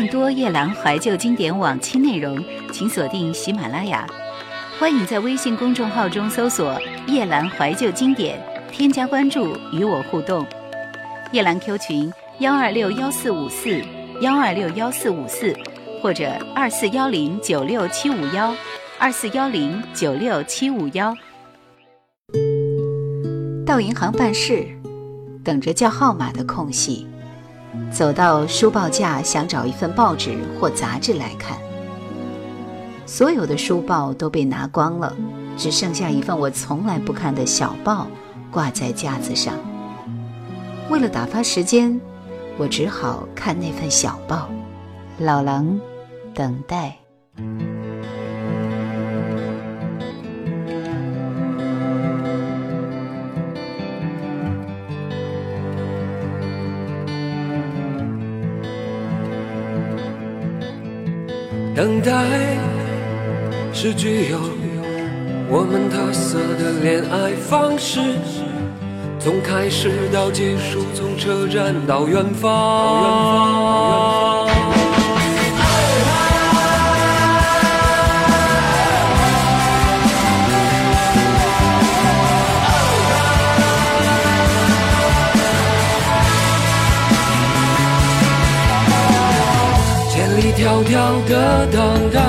更多夜兰怀旧经典往期内容，请锁定喜马拉雅。欢迎在微信公众号中搜索“夜兰怀旧经典”，添加关注与我互动。夜兰 Q 群：幺二六幺四五四幺二六幺四五四，或者二四幺零九六七五幺二四幺零九六七五幺。到银行办事，等着叫号码的空隙。走到书报架，想找一份报纸或杂志来看。所有的书报都被拿光了，只剩下一份我从来不看的小报挂在架子上。为了打发时间，我只好看那份小报。老狼，等待。等待是具有我们特色的恋爱方式，从开始到结束，从车站到远方。迢迢的等待，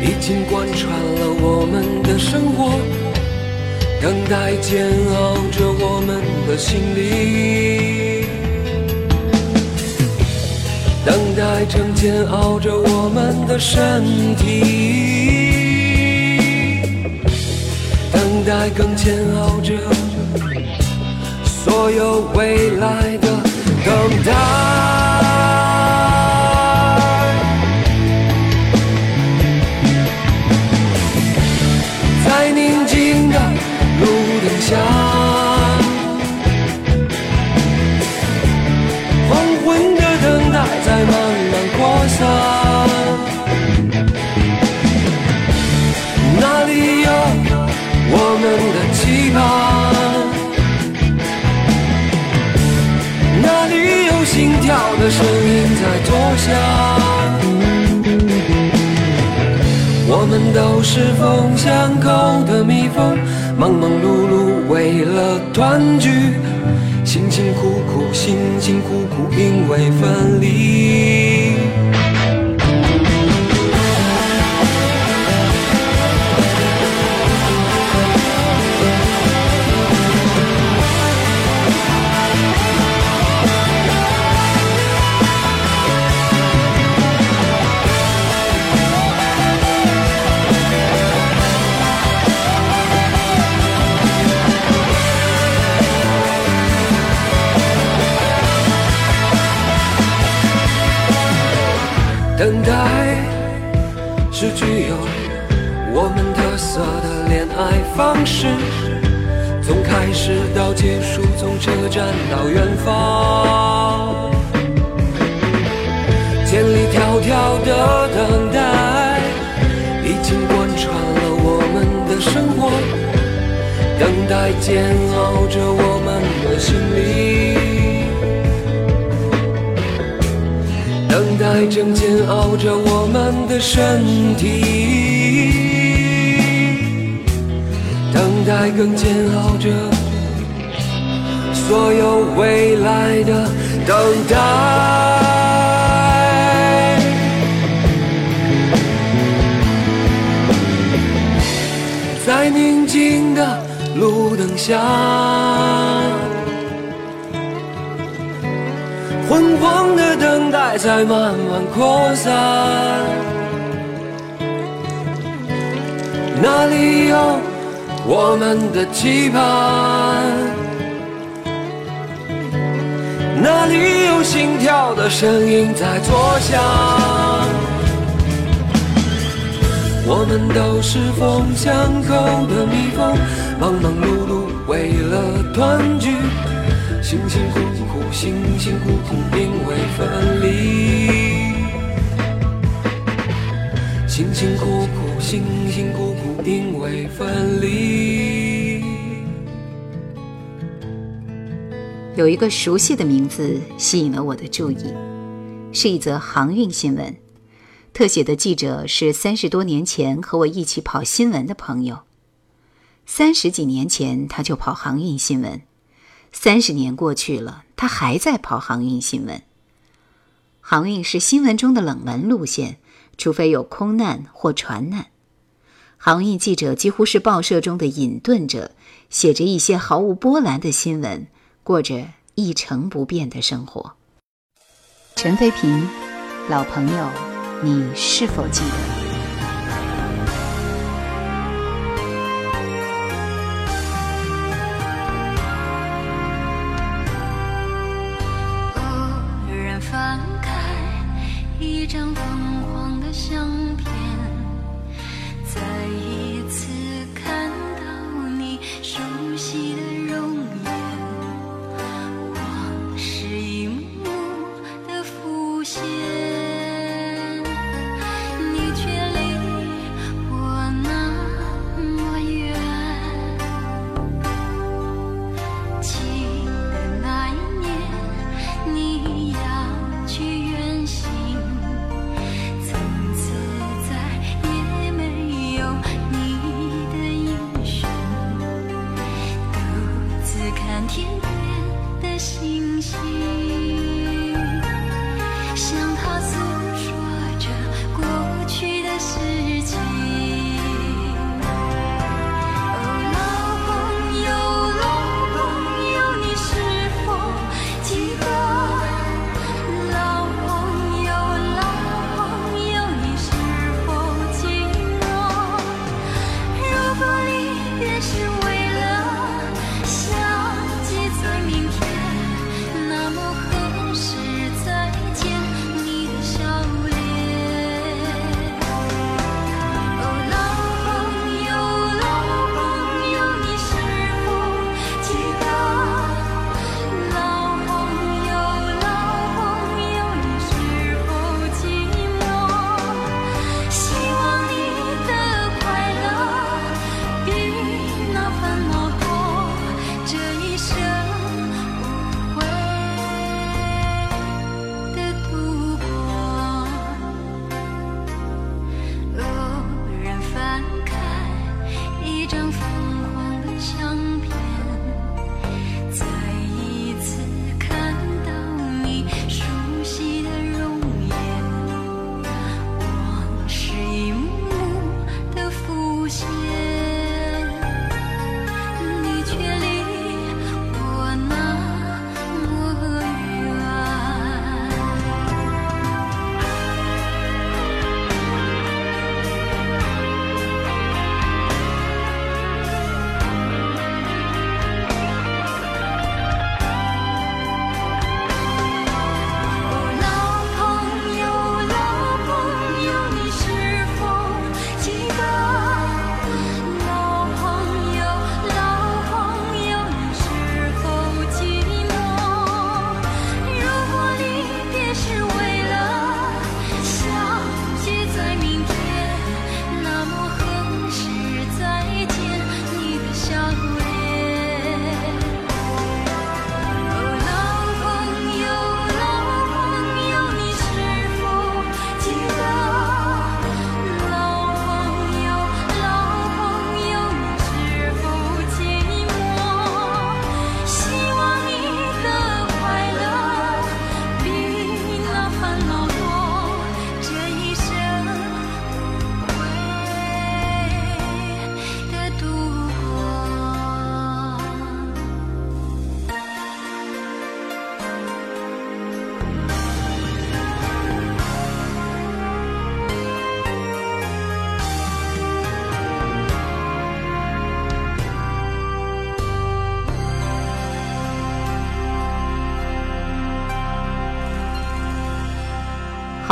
已经贯穿了我们的生活。等待煎熬着我们的心灵，等待正煎熬着我们的身体，等待更煎熬着所有未来的等待。我们都是风巷口的蜜蜂。忙忙碌碌为了团聚，辛辛苦苦，辛辛苦苦，因为分离。等待是具有我们特色的恋爱方式，从开始到结束，从车站到远方，千里迢迢的等待已经贯穿了我们的生活，等待煎熬着我们的心灵。等待正煎熬着我们的身体，等待更煎熬着所有未来的等待，在宁静的路灯下。昏黄的等待在慢慢扩散，哪里有我们的期盼？那里有心跳的声音在作响。我们都是风巷口的蜜蜂，忙忙碌碌为了团聚，辛辛苦苦苦，辛辛苦苦，因为分离。辛辛苦苦，辛辛苦苦，因为分离。有一个熟悉的名字吸引了我的注意，是一则航运新闻。特写的记者是三十多年前和我一起跑新闻的朋友。三十几年前他就跑航运新闻，三十年过去了，他还在跑航运新闻。航运是新闻中的冷门路线。除非有空难或船难，航运记者几乎是报社中的隐遁者，写着一些毫无波澜的新闻，过着一成不变的生活。陈飞平，老朋友，你是否记得？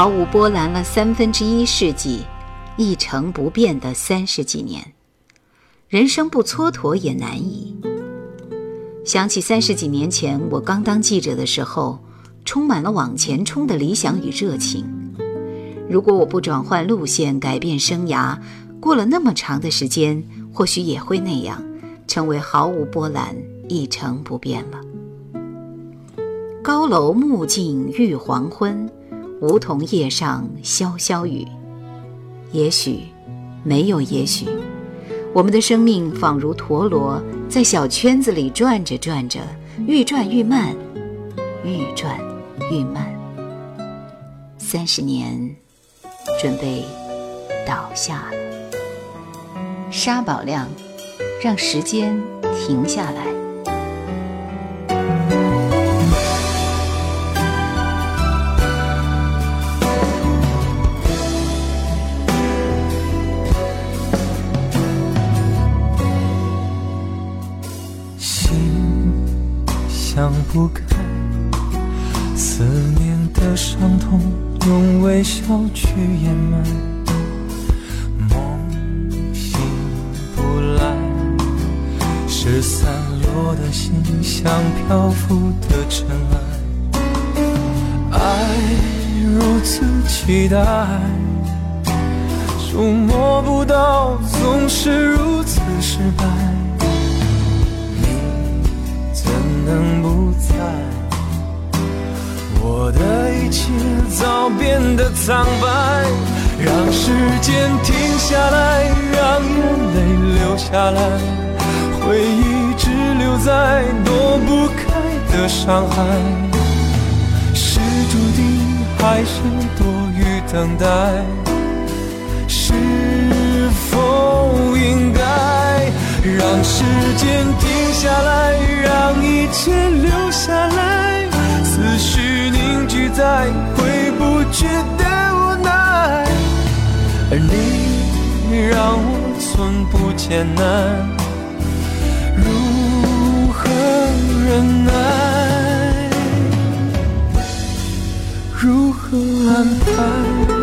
毫无波澜了三分之一世纪，一成不变的三十几年，人生不蹉跎也难以。想起三十几年前我刚当记者的时候，充满了往前冲的理想与热情。如果我不转换路线，改变生涯，过了那么长的时间，或许也会那样，成为毫无波澜、一成不变了。高楼暮尽欲黄昏，梧桐叶上潇潇雨。也许，没有也许，我们的生命仿如陀螺，在小圈子里转着转着，愈转愈慢，愈转愈慢。三十年，准备倒下了。沙宝亮，让时间停下来。不开，思念的伤痛用微笑去掩埋，梦醒不来，是散落的心像漂浮的尘埃，爱如此期待，触摸不到，总是如此失败。能不在？我的一切早变得苍白，让时间停下来，让眼泪流下来，回忆只留在躲不开的伤害。是注定还是多余等待？是否应该让时间停下来？让一切留下来，思绪凝聚在回不去的无奈，而你让我寸步艰难，如何忍耐？如何安排？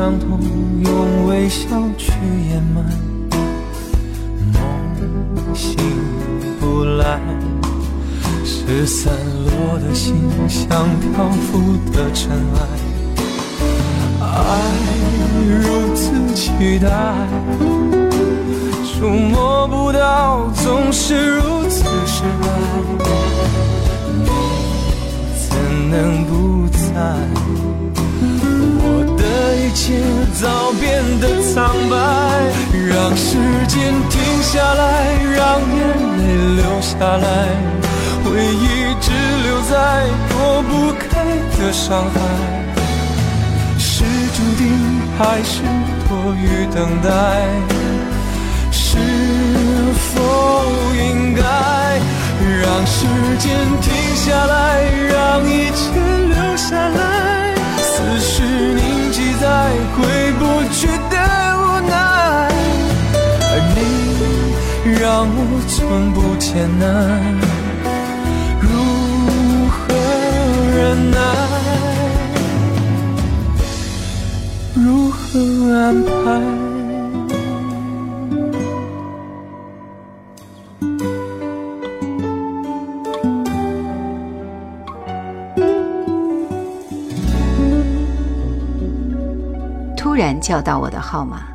伤痛用微笑去掩埋，梦醒不来，是散落的心像漂浮的尘埃。爱如此期待，触摸不到，总是如此失败。你怎能不在？一切早变得苍白，让时间停下来，让眼泪流下来，回忆只留在躲不开的伤害。是注定还是多余等待？是否应该让时间停下来，让一切留下来？思绪凝。在回不去的无奈，而你让我寸步艰难，如何忍耐？如何安排？叫到我的号码，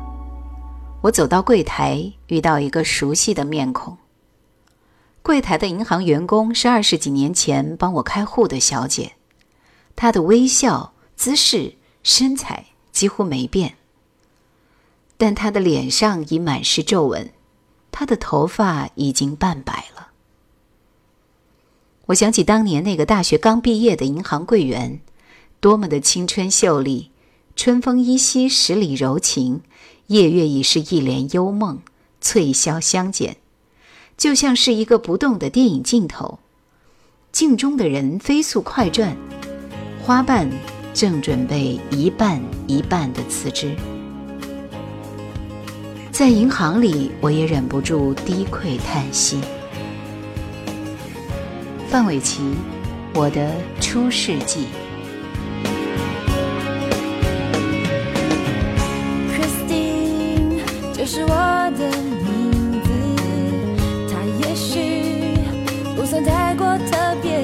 我走到柜台，遇到一个熟悉的面孔。柜台的银行员工是二十几年前帮我开户的小姐，她的微笑、姿势、身材几乎没变，但她的脸上已满是皱纹，她的头发已经半白了。我想起当年那个大学刚毕业的银行柜员，多么的青春秀丽。春风依稀，十里柔情，夜月已是一帘幽梦，翠霄相减，就像是一个不动的电影镜头。镜中的人飞速快转，花瓣正准备一半一半的辞职。在银行里，我也忍不住低喟叹息。范玮琪，《我的出世纪》。是我的名字，它也许不算太过特别，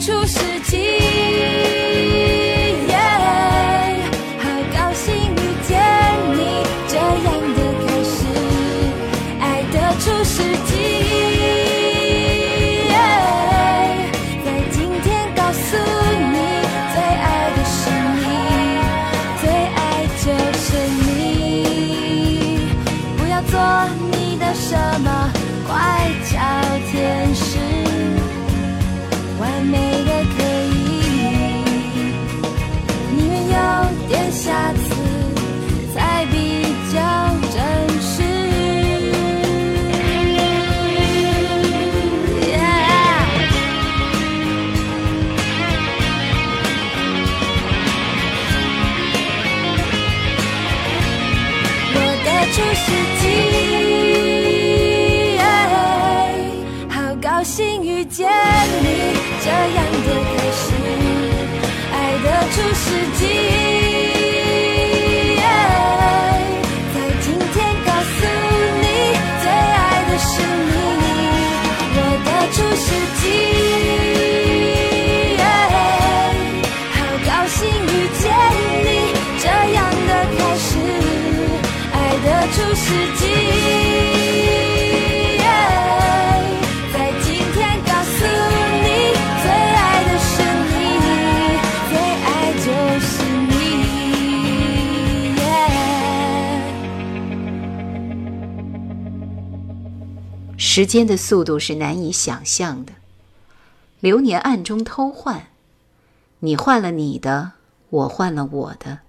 出现时间的速度是难以想象的，流年暗中偷换，你换了你的，我换了我的。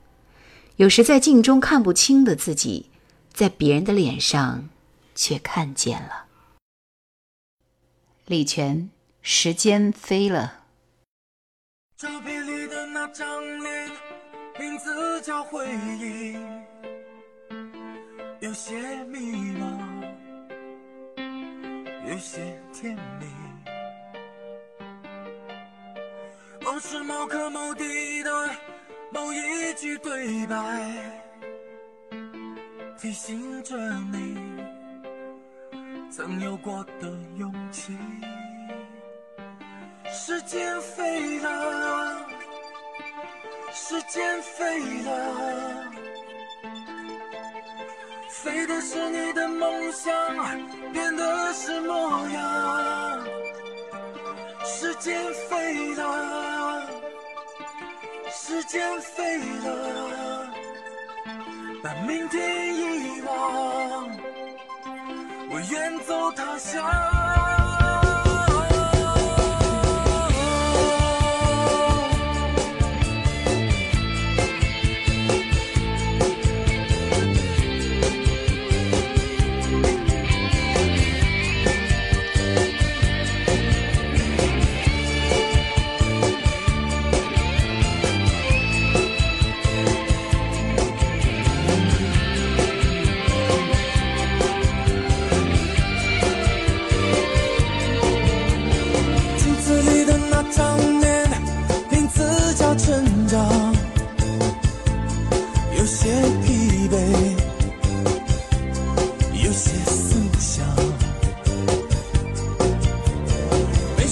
有时在镜中看不清的自己，在别人的脸上却看见了。李泉，时间飞了。照片里的那张脸，名字叫回忆，有些迷茫，有些甜蜜。某时某刻某地的某一句对白，提醒着你曾有过的勇气。时间飞了，时间飞了，飞的是你的梦想，变的是模样。时间飞了，时间飞了，把明天遗忘，我远走他乡。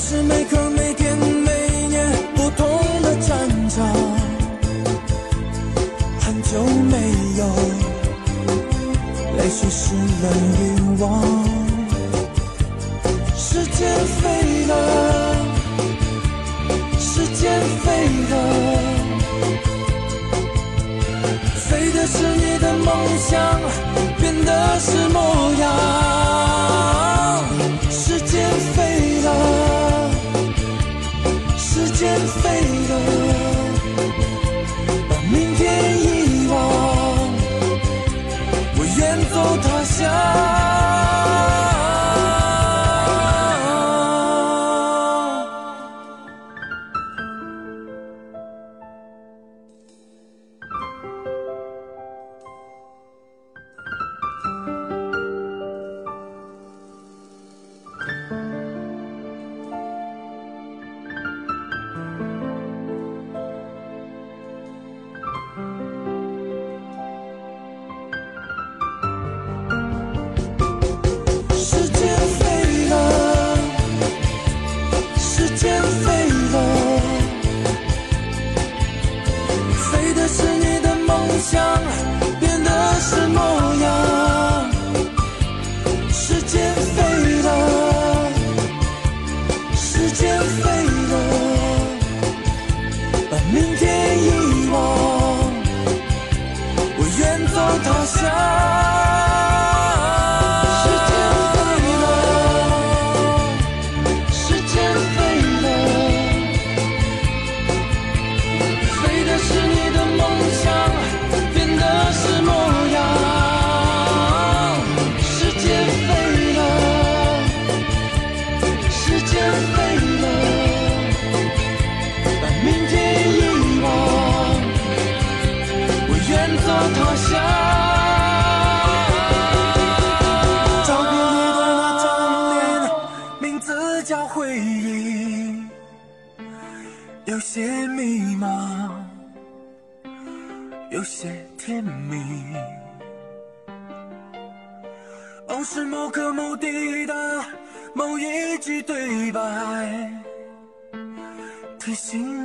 是每刻每天每年不同的战场，很久没有泪水湿了欲望。时间飞了，时间飞了，飞的是你的梦想，变的是模样。间飞了，把明天遗忘，我远走他乡。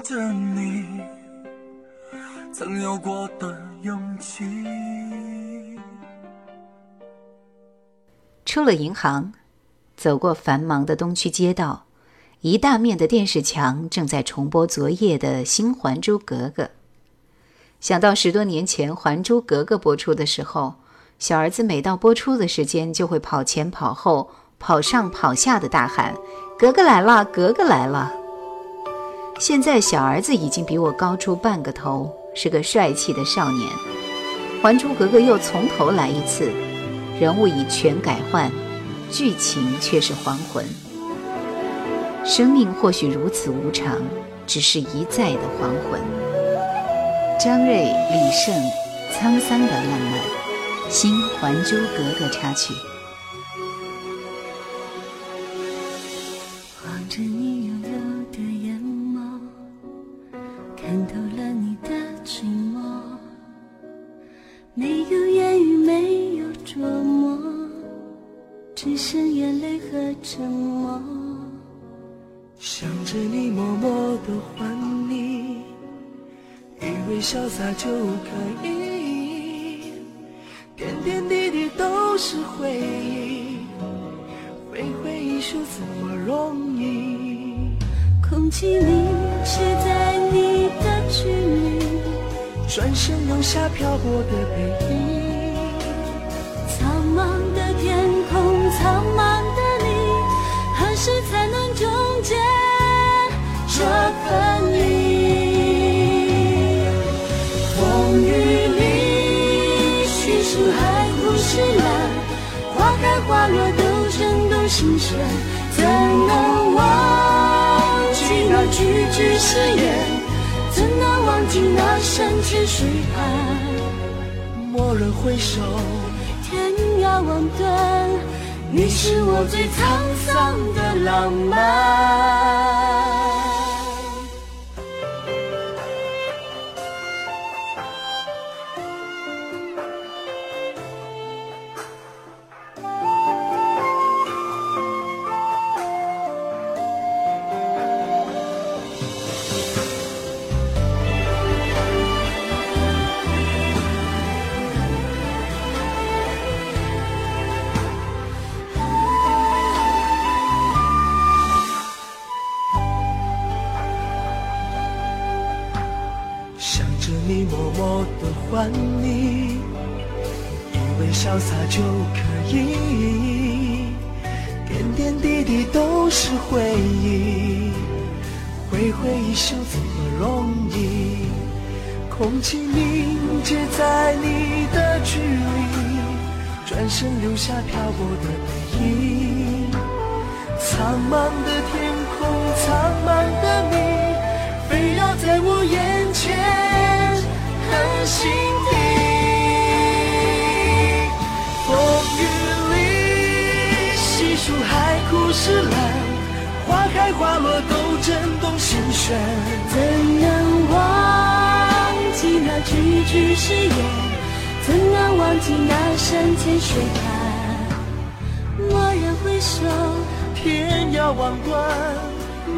着你曾有过的勇气。出了银行，走过繁忙的东区街道，一大面的电视墙正在重播昨夜的新《还珠格格》。想到十多年前《还珠格格》播出的时候，小儿子每到播出的时间就会跑前跑后、跑上跑下的大喊：“格格来了，格格来了！”现在小儿子已经比我高出半个头，是个帅气的少年。《还珠格格》又从头来一次。人物已全改换，剧情却是还魂。生命或许如此无常，只是一再的还魂。张睿、李晟沧桑的浪漫，《新还珠格格》插曲。没有言语，没有琢磨，只剩眼泪和沉默。想着你默默的还你，以为潇洒就可以，点点滴滴都是回忆，挥挥衣袖怎么容易？空气里写在，转身留下漂泊的背影。苍茫的天空，苍茫的你，何时才能终结这分离？风雨里，叙述海枯石烂，花开花落都震动心弦，怎能忘记那句句誓言？望尽那山清水畔？蓦然回首，天涯望断，你是我最沧桑的浪漫。转身留下漂泊的背影。苍茫的天空，苍茫的你，飞绕在我眼前狠心底。风雨里，细数海枯石烂，花开花落都震动心弦。怎能忘记那句句誓言？怎能忘记那山千水畔？蓦然回首，天涯望断，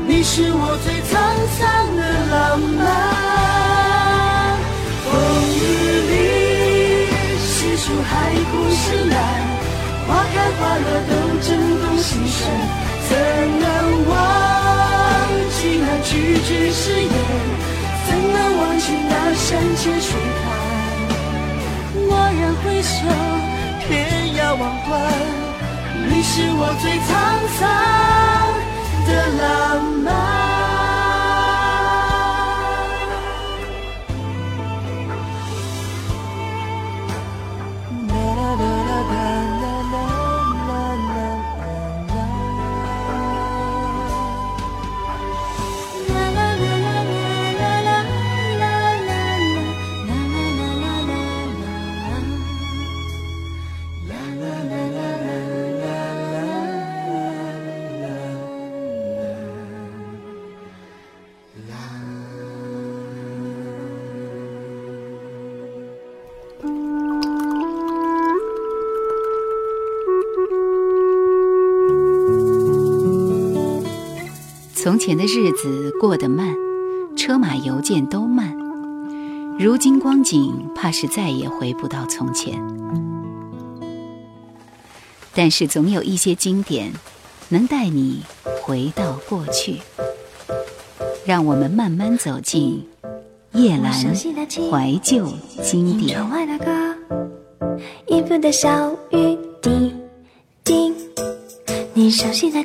你是我最沧桑的浪漫。风雨里，细数海枯石烂，花开花落都震动心弦。怎能忘记那句句誓言？怎能忘记那山千水畔？蓦然回首，天涯望断，你是我最沧桑的浪漫。前的日子过得慢，车马邮件都慢。如今光景，怕是再也回不到从前。但是总有一些经典，能带你回到过去。让我们慢慢走进叶阑怀旧经典。的小雨滴滴，你熟悉的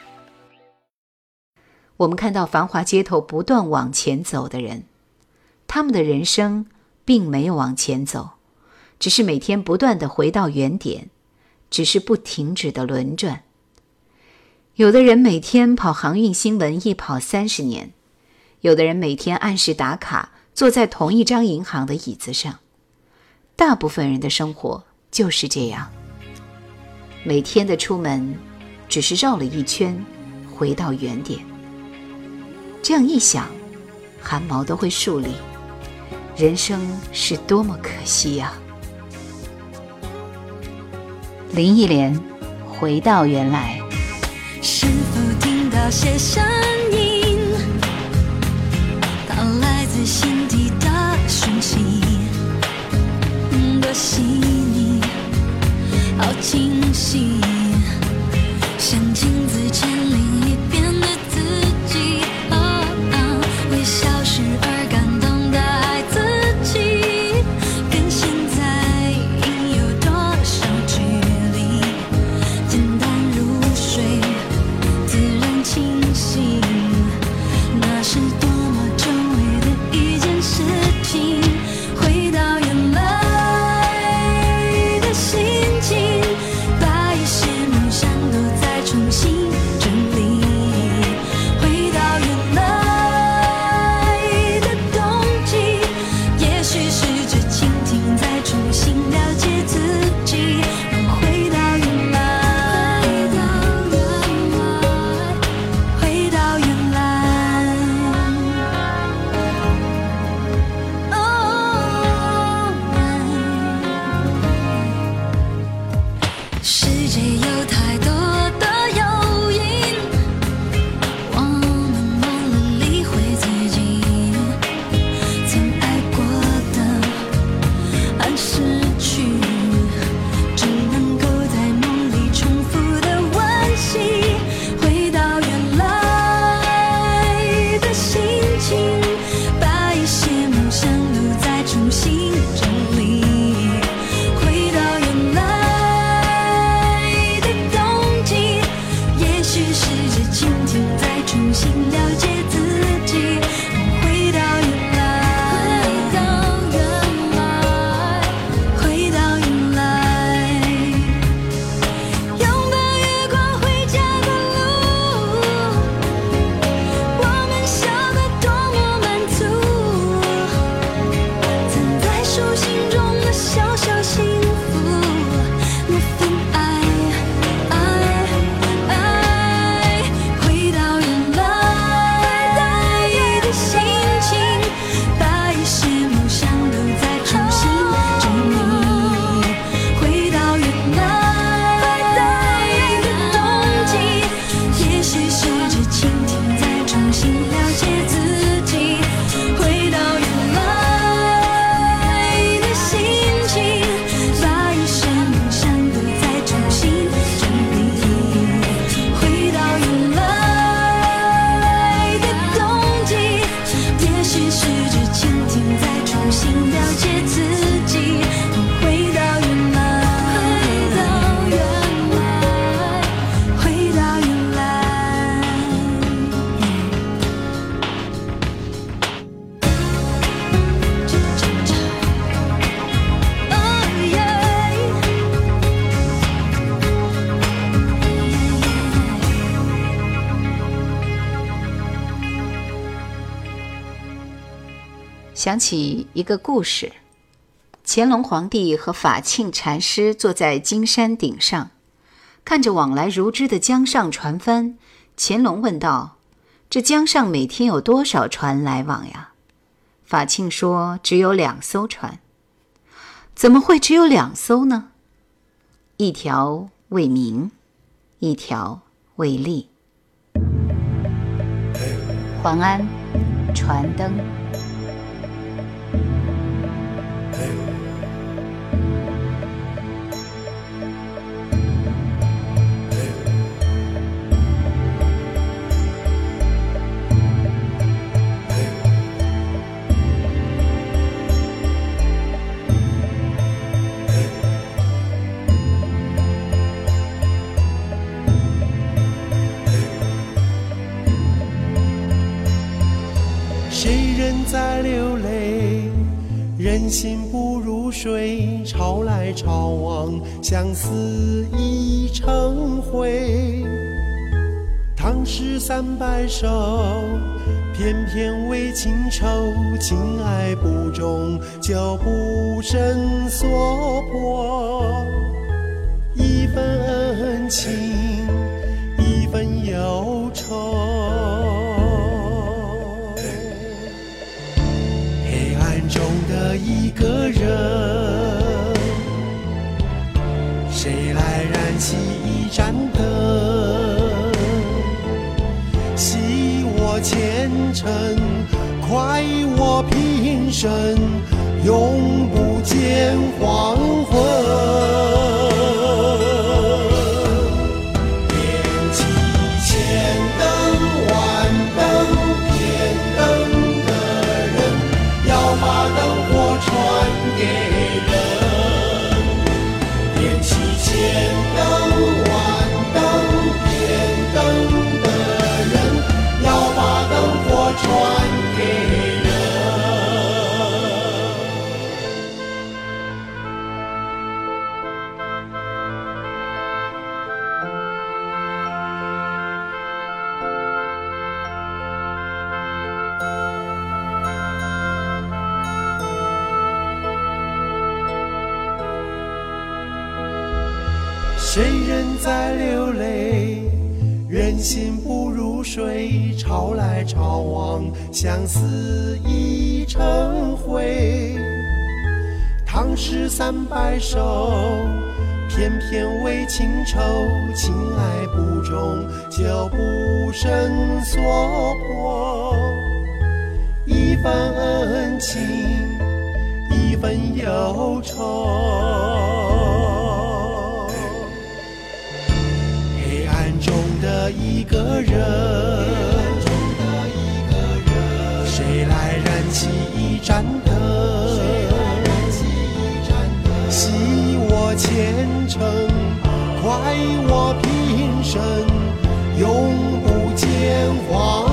我们看到繁华街头不断往前走的人，他们的人生并没有往前走，只是每天不断的回到原点，只是不停止的轮转。有的人每天跑航运新闻一跑三十年，有的人每天按时打卡，坐在同一张银行的椅子上。大部分人的生活就是这样，每天的出门，只是绕了一圈，回到原点。这样一想，汗毛都会竖立。人生是多么可惜呀、林忆莲，回到原来。是否听到些声音？它来自心底的讯息，多细腻，好清晰，起一个故事：乾隆皇帝和法庆禅师坐在金山顶上，看着往来如织的江上船帆。乾隆问道：“这江上每天有多少船来往呀？”法庆说：“只有两艘船。”怎么会只有两艘呢？一条为名，一条为利。黄安，船灯。心不如水，潮来潮往，相思已成灰。唐诗三百首，偏偏为情愁，情爱不忠，就不胜所迫。一份恩情，身，永不见黄。谁人在流泪？人心不如水，潮来潮往，相思已成灰。唐诗三百首，偏偏为情愁，情爱不忠，就不胜所迫。一份恩情，一份忧愁。一个人，谁来燃起一盏灯？惜我前程，快我平生，永不见黄。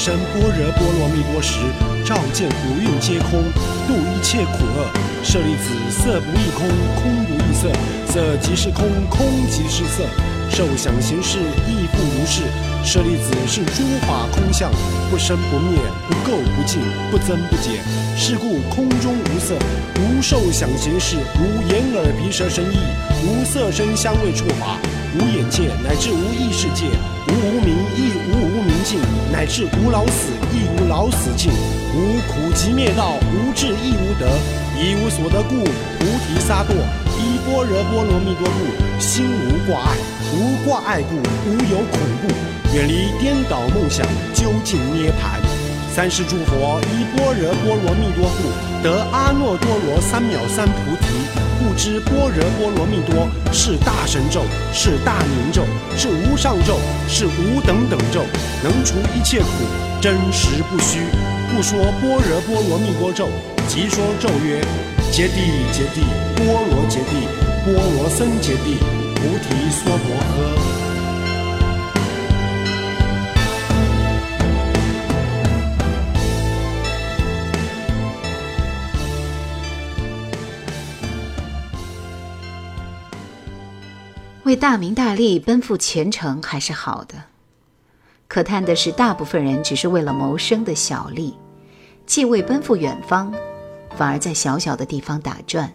萨行深般若波罗蜜多时，照见五蕴皆空，度一切苦厄。舍利子，色不异空，空不异色，色即是空，空即是色。受想行识亦复如是。舍利子，是诸法空相，不生不灭，不垢不净，不增不减。是故空中无色，无受想行识，无眼耳鼻舌身意，无色声香味触法，无眼界，乃至无意识界，无无明，亦无无明尽，乃至无老死，亦无老死尽，无苦集灭道，无智亦无得，以无所得故，菩提萨埵，依般若波罗蜜多故，心无挂碍，无挂碍故，无有恐怖，远离颠倒梦想，究竟涅槃。三世诸佛依般若波罗蜜多故，得阿耨多罗三藐三菩提。不知般若波罗蜜多是大神咒，是大明咒，是无上咒，是无等等咒，能除一切苦，真实不虚。不说般若波罗蜜多咒，即说咒曰：揭谛揭谛，波罗揭谛，波罗僧揭谛，菩提娑婆诃。为大名大利奔赴前程还是好的，可叹的是，大部分人只是为了谋生的小利，既未奔赴远方，反而在小小的地方打转。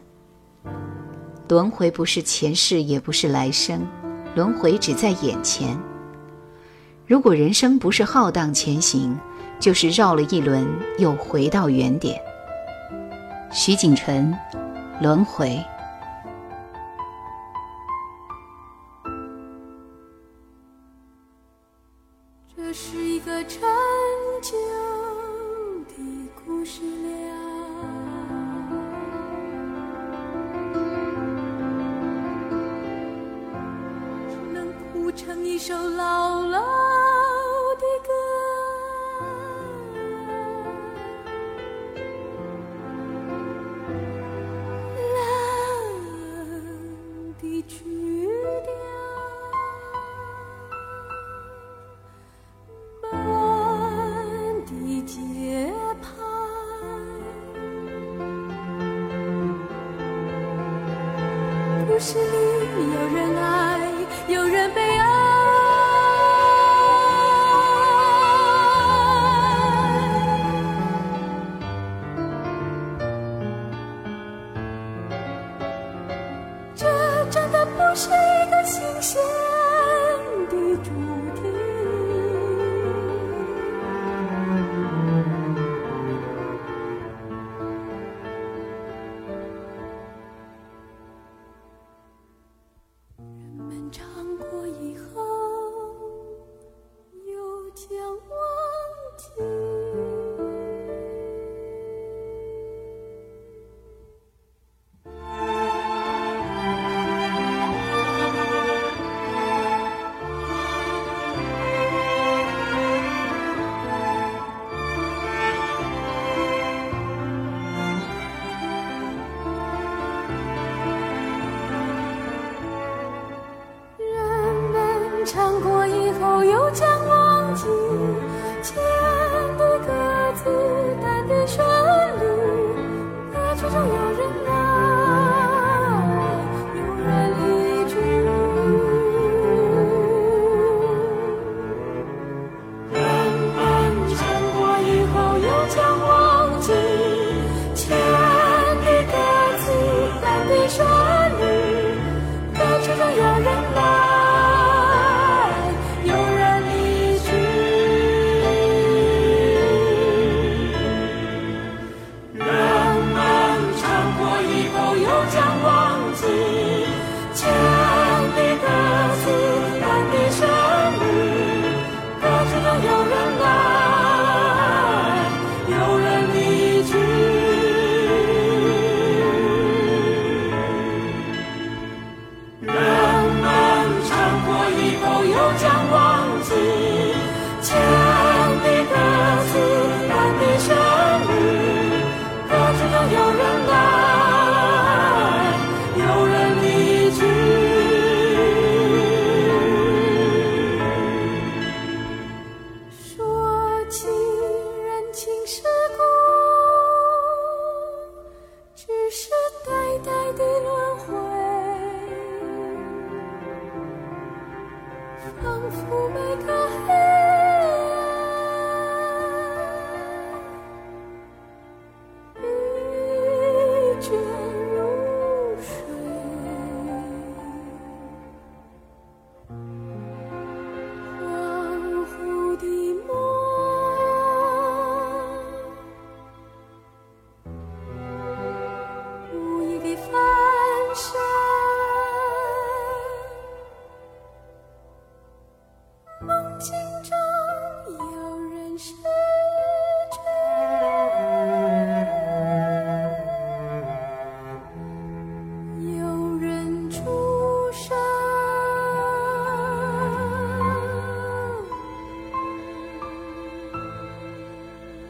轮回不是前世，也不是来生，轮回只在眼前。如果人生不是浩荡前行，就是绕了一轮又回到原点。徐景纯，《轮回》。是一个陈旧的故事了，能谱成一首老了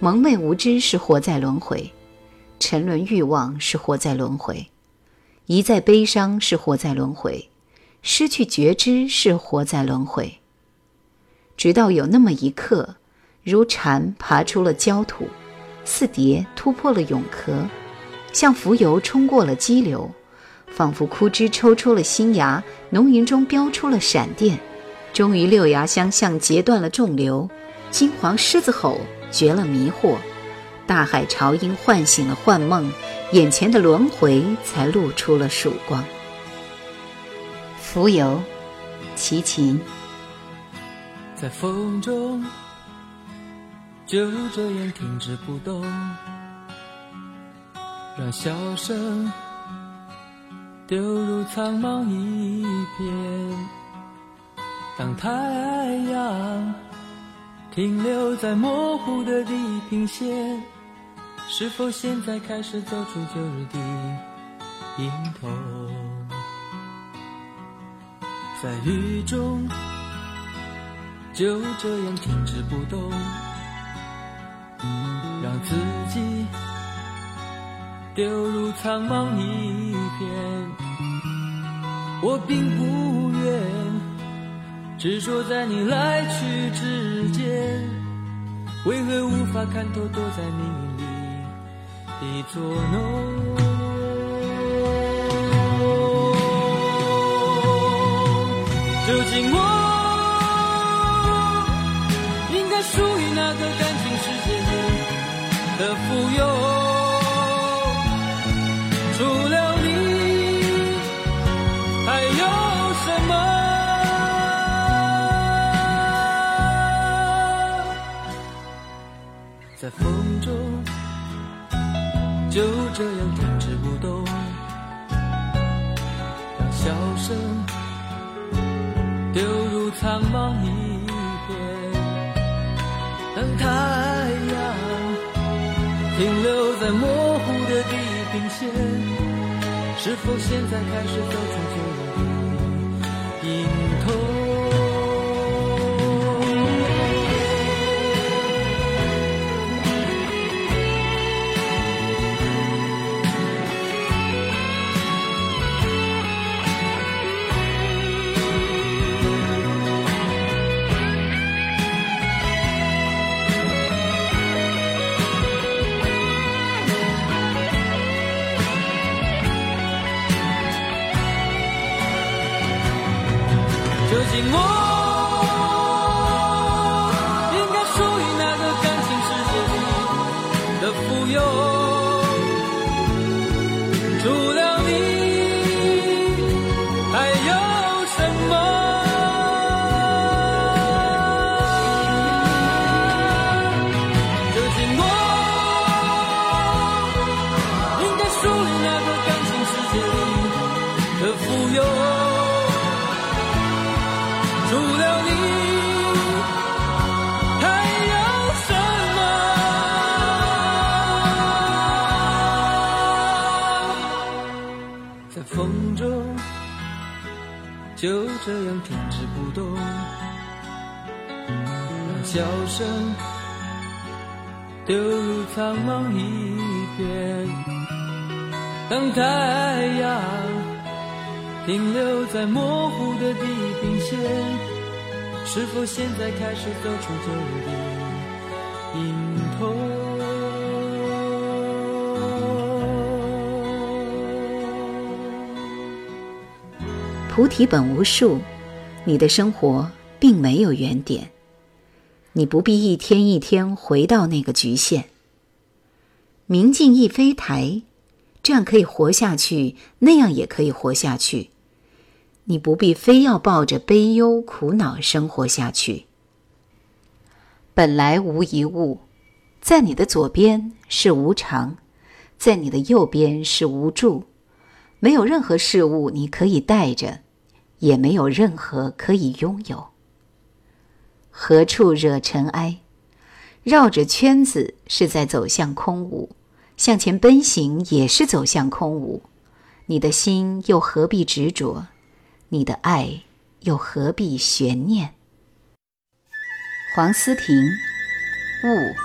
蒙昧无知是活在轮回，沉沦欲望是活在轮回，一再悲伤是活在轮回，失去觉知是活在轮回。直到有那么一刻，如蝉爬出了焦土，似蝶突破了蛹壳，像蜉蝣冲过了激流，仿佛枯枝抽出了新芽，浓云中飙出了闪电，终于六牙相向，截断了众流。金黄狮子吼，绝了迷惑；大海潮音唤醒了幻梦，眼前的轮回才露出了曙光。浮游，齐秦。在风中，就这样停止不动，让笑声丢入苍茫一片。当太阳停留在模糊的地平线，是否现在开始走出旧日的影头？在雨中。就这样停止不动，让自己丢入苍茫一片。我并不愿执着在你来去之间，为何无法看透躲在命运里的捉弄？究竟我应该？属于那个感情世界的富有，在风中，就这样停止不动，让笑声丢入苍茫一片当太阳停留在模糊的地平线，是否现在开始走出旧在风中，就这样停止不动，让笑声丢入苍茫一片。当太阳。停留在模糊的地平线，是否现在开始走出终点菩提本无树，你的生活并没有原点。你不必一天一天回到那个局限。明镜亦非台，这样可以活下去，那样也可以活下去。你不必非要抱着悲忧苦恼生活下去。本来无一物，在你的左边是无常，在你的右边是无助。没有任何事物你可以带着，也没有任何可以拥有。何处惹尘埃？绕着圈子是在走向空无，向前奔行也是走向空无。你的心又何必执着？你的爱又何必悬念？黄思婷，雾。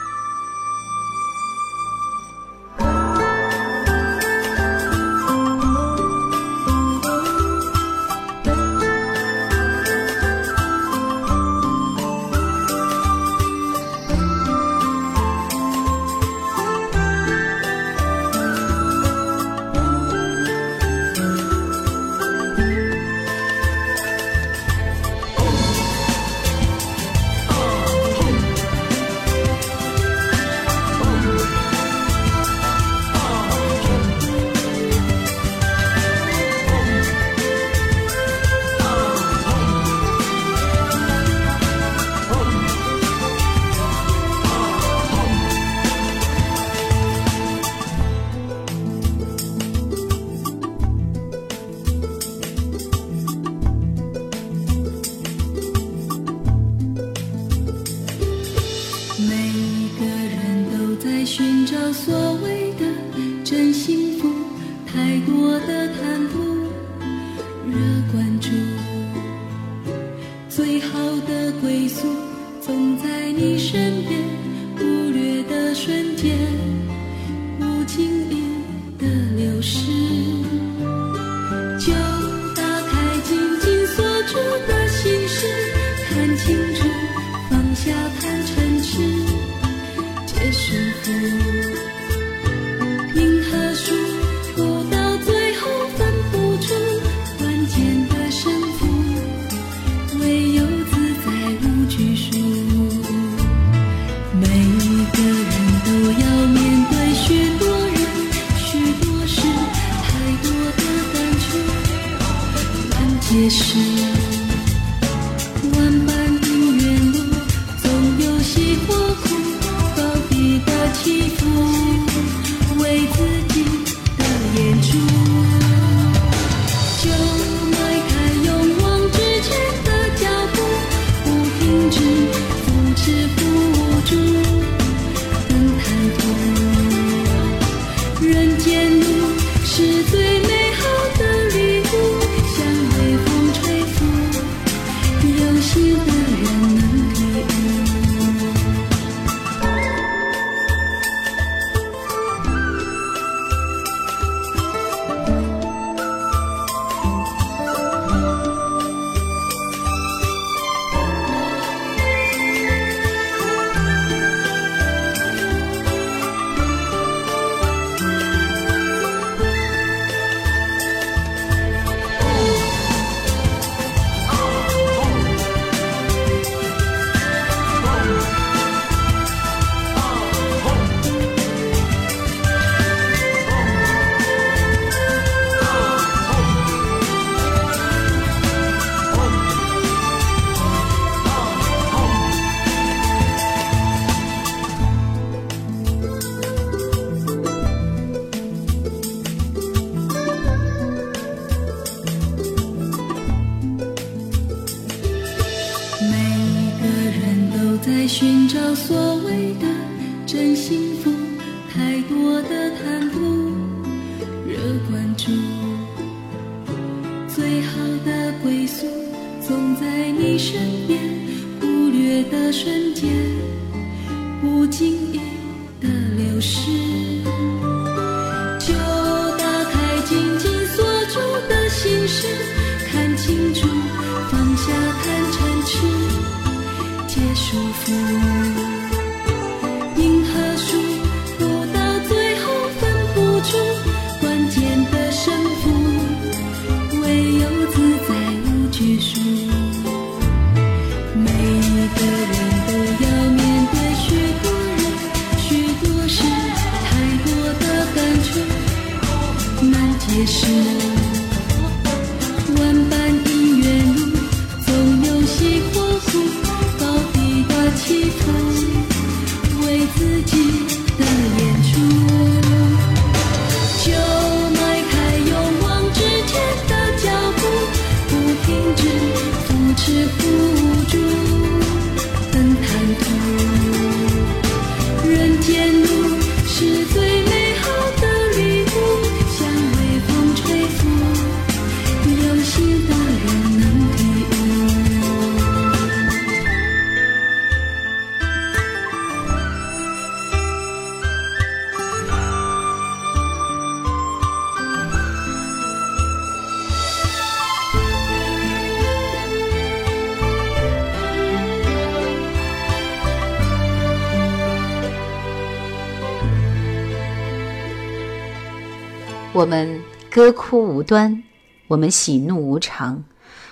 哭无端，我们喜怒无常，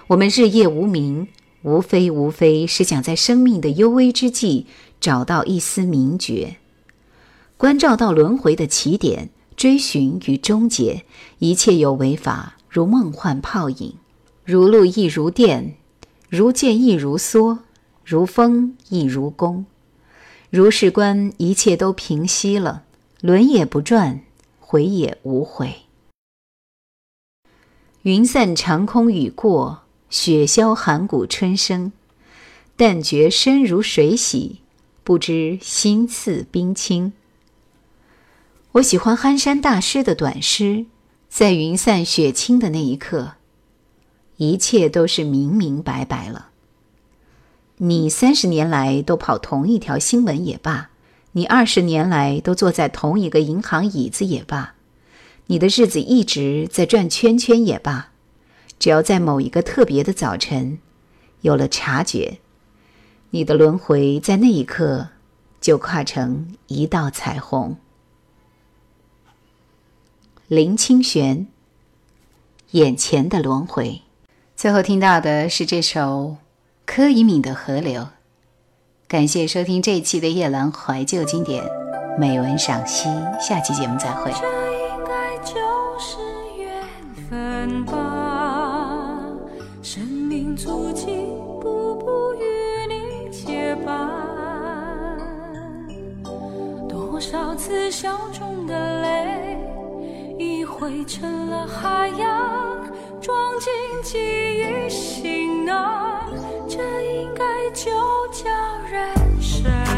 我们日夜无明，无非无非是想在生命的幽微之际找到一丝明觉，关照到轮回的起点，追寻与终结，一切有为法如梦幻泡影，如露亦如电，如剑亦如梭，如风亦如弓，如是观，一切都平息了，轮也不转。回也无悔。云散长空雨过，雪消寒谷春生。但觉身如水洗，不知心似冰清。我喜欢憨山大师的短诗，在云散雪清的那一刻，一切都是明明白白了。你三十年来都跑同一条新闻也罢。你二十年来都坐在同一个银行椅子也罢，你的日子一直在转圈圈也罢，只要在某一个特别的早晨，有了察觉，你的轮回在那一刻就跨成一道彩虹。林清玄，眼前的轮回。最后听到的是这首柯以敏的《河流》。感谢收听这一期的夜阑怀旧经典美文赏析，下期节目再会。分吧，生命足迹步步与你结伴，多少次笑中的泪，已汇成了海洋，装进记忆行囊，这应该就叫人生。